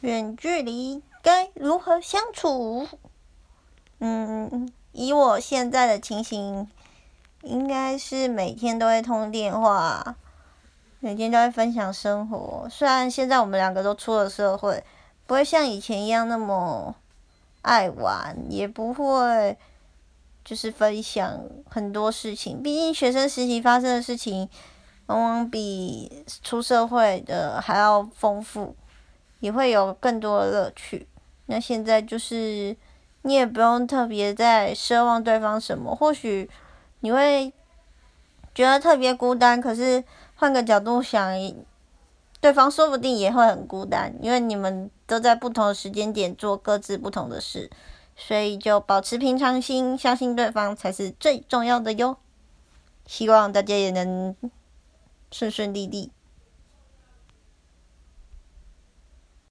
远距离该如何相处？嗯，以我现在的情形，应该是每天都会通电话，每天都会分享生活。虽然现在我们两个都出了社会，不会像以前一样那么爱玩，也不会就是分享很多事情。毕竟学生时期发生的事情，往往比出社会的还要丰富。也会有更多的乐趣。那现在就是你也不用特别在奢望对方什么，或许你会觉得特别孤单，可是换个角度想，对方说不定也会很孤单，因为你们都在不同的时间点做各自不同的事，所以就保持平常心，相信对方才是最重要的哟。希望大家也能顺顺利利。